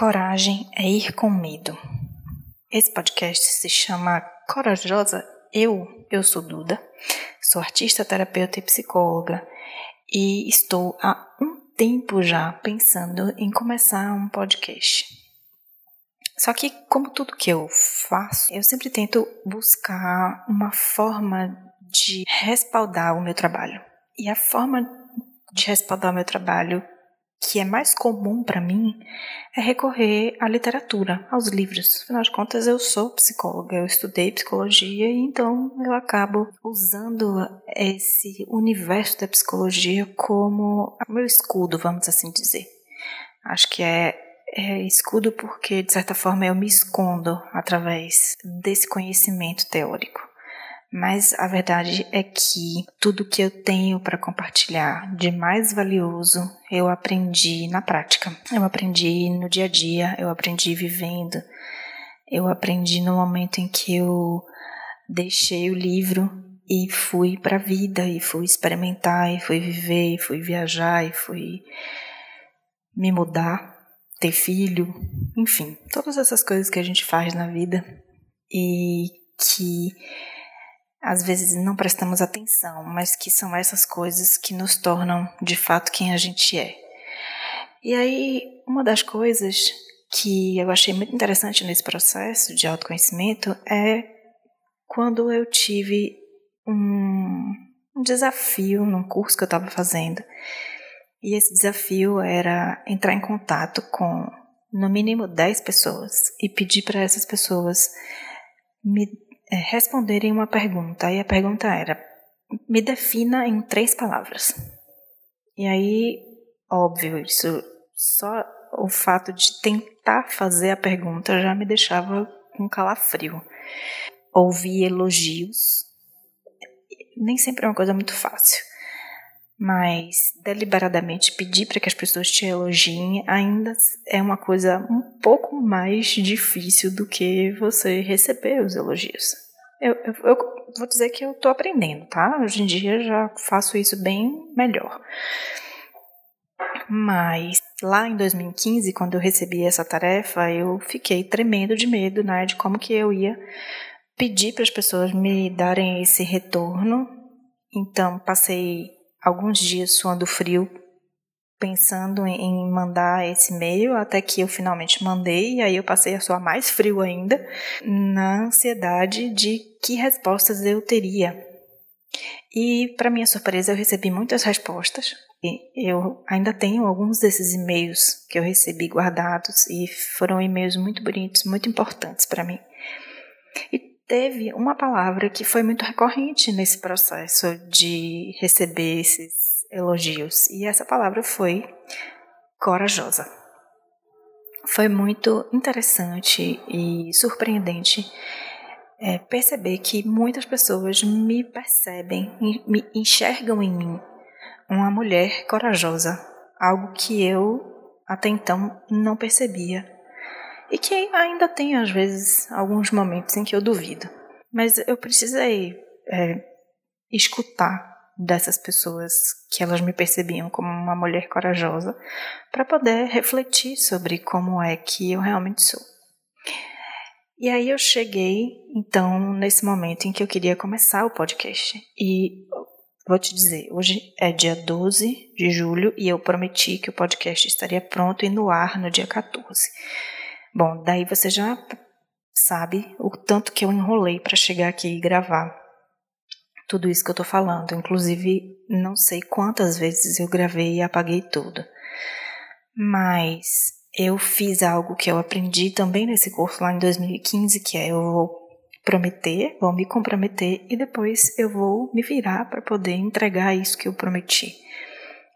Coragem é ir com medo. Esse podcast se chama Corajosa Eu. Eu sou Duda, sou artista, terapeuta e psicóloga e estou há um tempo já pensando em começar um podcast. Só que, como tudo que eu faço, eu sempre tento buscar uma forma de respaldar o meu trabalho. E a forma de respaldar o meu trabalho que é mais comum para mim é recorrer à literatura, aos livros. Afinal de contas, eu sou psicóloga, eu estudei psicologia e então eu acabo usando esse universo da psicologia como meu escudo, vamos assim dizer. Acho que é, é escudo porque, de certa forma, eu me escondo através desse conhecimento teórico. Mas a verdade é que tudo que eu tenho para compartilhar de mais valioso eu aprendi na prática. Eu aprendi no dia a dia, eu aprendi vivendo. Eu aprendi no momento em que eu deixei o livro e fui para a vida e fui experimentar e fui viver e fui viajar e fui me mudar, ter filho, enfim, todas essas coisas que a gente faz na vida e que às vezes não prestamos atenção, mas que são essas coisas que nos tornam de fato quem a gente é. E aí, uma das coisas que eu achei muito interessante nesse processo de autoconhecimento é quando eu tive um, um desafio num curso que eu estava fazendo. E esse desafio era entrar em contato com no mínimo 10 pessoas e pedir para essas pessoas me responderem uma pergunta. E a pergunta era: me defina em três palavras. E aí, óbvio, isso só o fato de tentar fazer a pergunta já me deixava com calafrio. Ouvir elogios nem sempre é uma coisa muito fácil. Mas deliberadamente pedir para que as pessoas te elogiem ainda é uma coisa um pouco mais difícil do que você receber os elogios. Eu, eu, eu vou dizer que eu estou aprendendo, tá? Hoje em dia já faço isso bem melhor. Mas lá em 2015, quando eu recebi essa tarefa, eu fiquei tremendo de medo, né, de como que eu ia pedir para as pessoas me darem esse retorno. Então, passei alguns dias suando frio, pensando em mandar esse e-mail, até que eu finalmente mandei, e aí eu passei a suar mais frio ainda, na ansiedade de que respostas eu teria. E, para minha surpresa, eu recebi muitas respostas. Eu ainda tenho alguns desses e-mails que eu recebi guardados e foram e-mails muito bonitos, muito importantes para mim. E teve uma palavra que foi muito recorrente nesse processo de receber esses elogios, e essa palavra foi corajosa. Foi muito interessante e surpreendente é, perceber que muitas pessoas me percebem, me enxergam em mim uma mulher corajosa, algo que eu até então não percebia e que ainda tem, às vezes, alguns momentos em que eu duvido. Mas eu precisei é, escutar dessas pessoas que elas me percebiam como uma mulher corajosa para poder refletir sobre como é que eu realmente sou. E aí eu cheguei, então, nesse momento em que eu queria começar o podcast. E vou te dizer, hoje é dia 12 de julho e eu prometi que o podcast estaria pronto e no ar no dia 14. Bom, daí você já sabe o tanto que eu enrolei para chegar aqui e gravar tudo isso que eu tô falando. Inclusive, não sei quantas vezes eu gravei e apaguei tudo. Mas eu fiz algo que eu aprendi também nesse curso lá em 2015, que é eu vou prometer, vou me comprometer e depois eu vou me virar para poder entregar isso que eu prometi.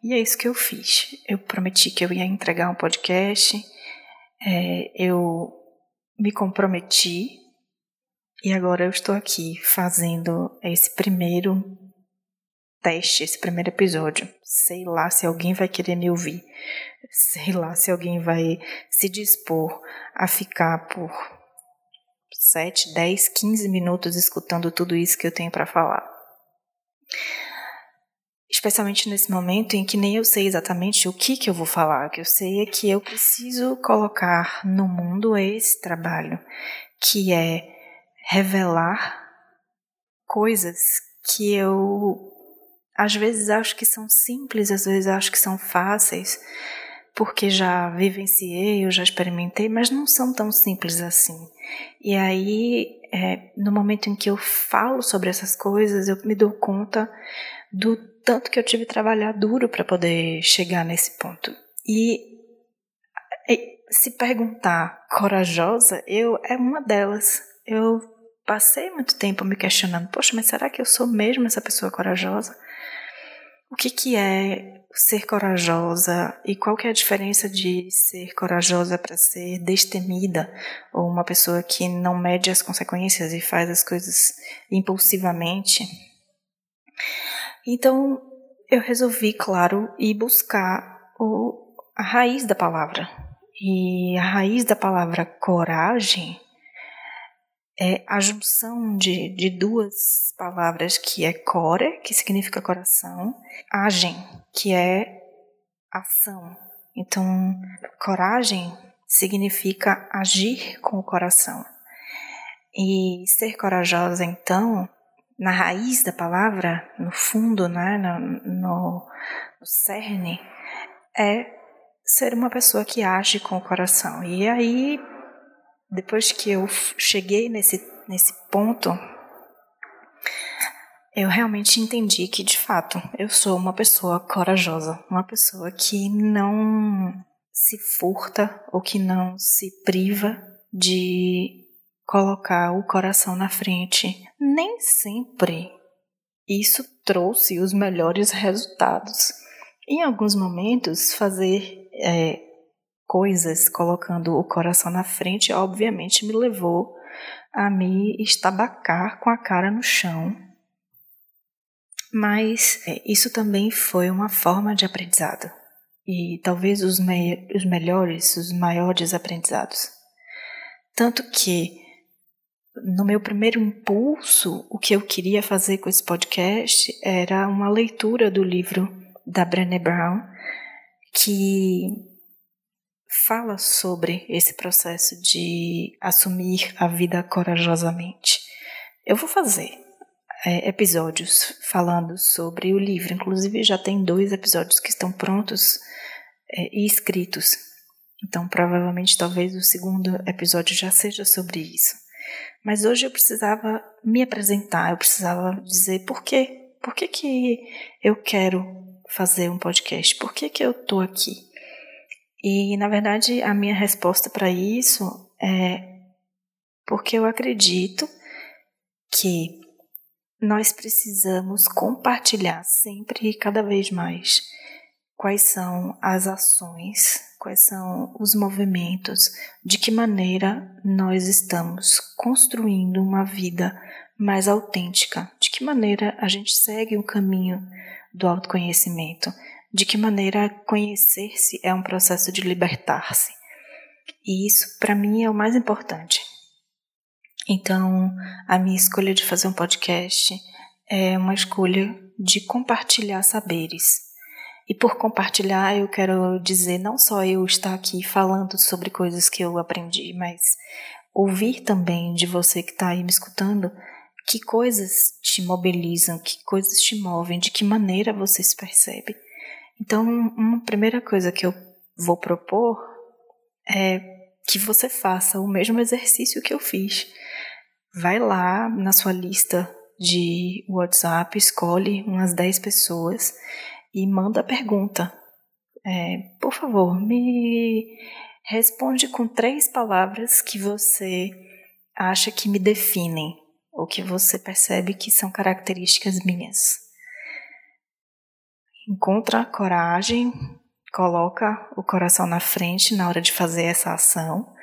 E é isso que eu fiz. Eu prometi que eu ia entregar um podcast, é, eu me comprometi e agora eu estou aqui fazendo esse primeiro teste, esse primeiro episódio. Sei lá se alguém vai querer me ouvir. Sei lá se alguém vai se dispor a ficar por 7, 10, 15 minutos escutando tudo isso que eu tenho para falar. Especialmente nesse momento em que nem eu sei exatamente o que, que eu vou falar. O que eu sei é que eu preciso colocar no mundo esse trabalho, que é revelar coisas que eu às vezes acho que são simples, às vezes acho que são fáceis, porque já vivenciei, eu já experimentei, mas não são tão simples assim. E aí, é, no momento em que eu falo sobre essas coisas, eu me dou conta do tanto que eu tive que trabalhar duro para poder chegar nesse ponto. E se perguntar corajosa, eu é uma delas. Eu passei muito tempo me questionando, poxa, mas será que eu sou mesmo essa pessoa corajosa? O que, que é ser corajosa e qual que é a diferença de ser corajosa para ser destemida ou uma pessoa que não mede as consequências e faz as coisas impulsivamente? Então eu resolvi, claro, ir buscar o, a raiz da palavra. E a raiz da palavra coragem é a junção de, de duas palavras que é core, que significa coração, agem, que é ação. Então, coragem significa agir com o coração. E ser corajosa, então, na raiz da palavra, no fundo, né, no, no, no cerne, é ser uma pessoa que age com o coração. E aí depois que eu cheguei nesse, nesse ponto, eu realmente entendi que, de fato, eu sou uma pessoa corajosa, uma pessoa que não se furta ou que não se priva de colocar o coração na frente. Nem sempre isso trouxe os melhores resultados. Em alguns momentos, fazer é, coisas, colocando o coração na frente, obviamente me levou a me estabacar com a cara no chão. Mas é, isso também foi uma forma de aprendizado. E talvez os, me os melhores, os maiores aprendizados. Tanto que, no meu primeiro impulso, o que eu queria fazer com esse podcast era uma leitura do livro da Brené Brown, que fala sobre esse processo de assumir a vida corajosamente. Eu vou fazer é, episódios falando sobre o livro, inclusive já tem dois episódios que estão prontos é, e escritos. Então, provavelmente, talvez o segundo episódio já seja sobre isso. Mas hoje eu precisava me apresentar, eu precisava dizer por quê. Por que, que eu quero fazer um podcast? Por que, que eu estou aqui? E, na verdade, a minha resposta para isso é porque eu acredito que nós precisamos compartilhar sempre e cada vez mais quais são as ações, quais são os movimentos, de que maneira nós estamos construindo uma vida mais autêntica, de que maneira a gente segue o caminho do autoconhecimento, de que maneira conhecer-se é um processo de libertar-se. E isso, para mim, é o mais importante. Então, a minha escolha de fazer um podcast é uma escolha de compartilhar saberes. E por compartilhar, eu quero dizer não só eu estar aqui falando sobre coisas que eu aprendi, mas ouvir também de você que está aí me escutando que coisas te mobilizam, que coisas te movem, de que maneira você se percebe. Então, uma primeira coisa que eu vou propor é que você faça o mesmo exercício que eu fiz. Vai lá na sua lista de WhatsApp, escolhe umas 10 pessoas e manda a pergunta. É, por favor, me responde com três palavras que você acha que me definem ou que você percebe que são características minhas encontra coragem, coloca o coração na frente na hora de fazer essa ação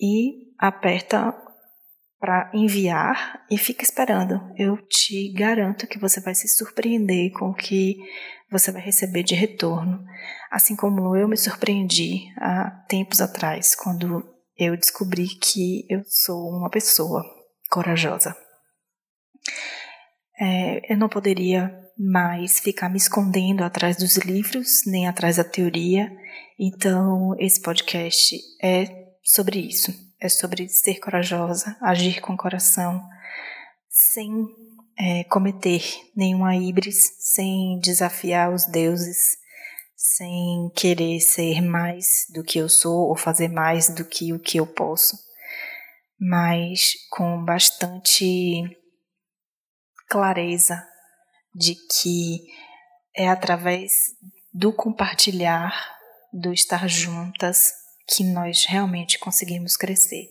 e aperta para enviar e fica esperando. Eu te garanto que você vai se surpreender com o que você vai receber de retorno, assim como eu me surpreendi há tempos atrás, quando eu descobri que eu sou uma pessoa corajosa. É, eu não poderia mais ficar me escondendo atrás dos livros, nem atrás da teoria. Então, esse podcast é sobre isso. É sobre ser corajosa, agir com coração, sem é, cometer nenhuma híbris, sem desafiar os deuses, sem querer ser mais do que eu sou ou fazer mais do que o que eu posso, mas com bastante clareza de que é através do compartilhar, do estar juntas, que nós realmente conseguimos crescer.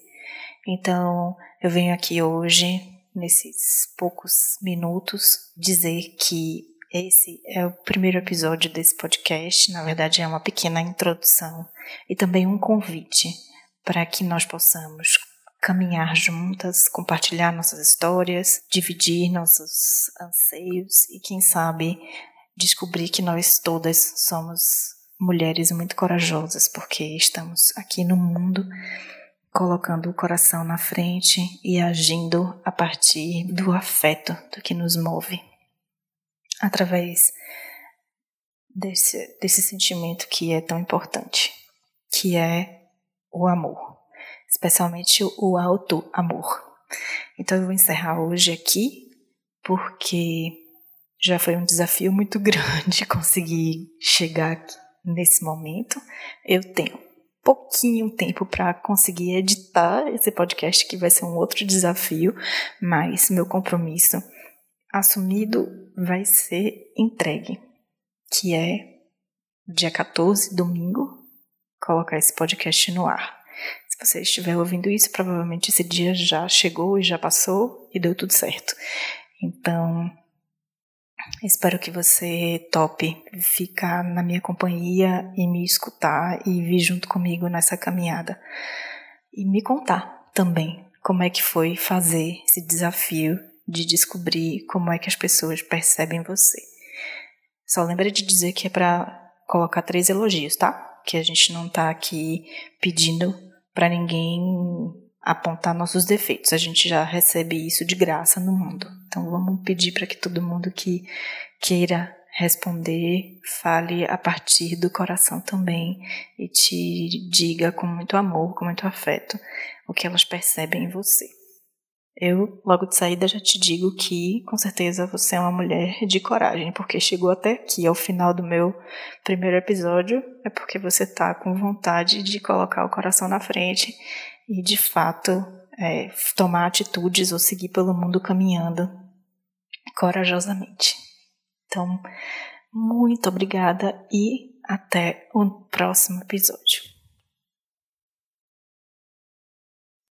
Então, eu venho aqui hoje, nesses poucos minutos, dizer que esse é o primeiro episódio desse podcast. Na verdade, é uma pequena introdução e também um convite para que nós possamos caminhar juntas, compartilhar nossas histórias, dividir nossos anseios e, quem sabe, descobrir que nós todas somos mulheres muito corajosas, porque estamos aqui no mundo colocando o coração na frente e agindo a partir do afeto, do que nos move, através desse, desse sentimento que é tão importante, que é o amor especialmente o alto amor. Então eu vou encerrar hoje aqui, porque já foi um desafio muito grande conseguir chegar aqui nesse momento. Eu tenho pouquinho tempo para conseguir editar esse podcast, que vai ser um outro desafio, mas meu compromisso assumido vai ser entregue, que é dia 14, domingo, colocar esse podcast no ar. Se você estiver ouvindo isso, provavelmente esse dia já chegou e já passou e deu tudo certo. Então, espero que você tope ficar na minha companhia e me escutar e vir junto comigo nessa caminhada. E me contar também como é que foi fazer esse desafio de descobrir como é que as pessoas percebem você. Só lembra de dizer que é para colocar três elogios, tá? Que a gente não tá aqui pedindo para ninguém apontar nossos defeitos. A gente já recebe isso de graça no mundo. Então vamos pedir para que todo mundo que queira responder fale a partir do coração também e te diga com muito amor, com muito afeto o que elas percebem em você. Eu, logo de saída, já te digo que com certeza você é uma mulher de coragem, porque chegou até aqui, ao final do meu primeiro episódio, é porque você tá com vontade de colocar o coração na frente e de fato é, tomar atitudes ou seguir pelo mundo caminhando corajosamente. Então, muito obrigada e até o próximo episódio.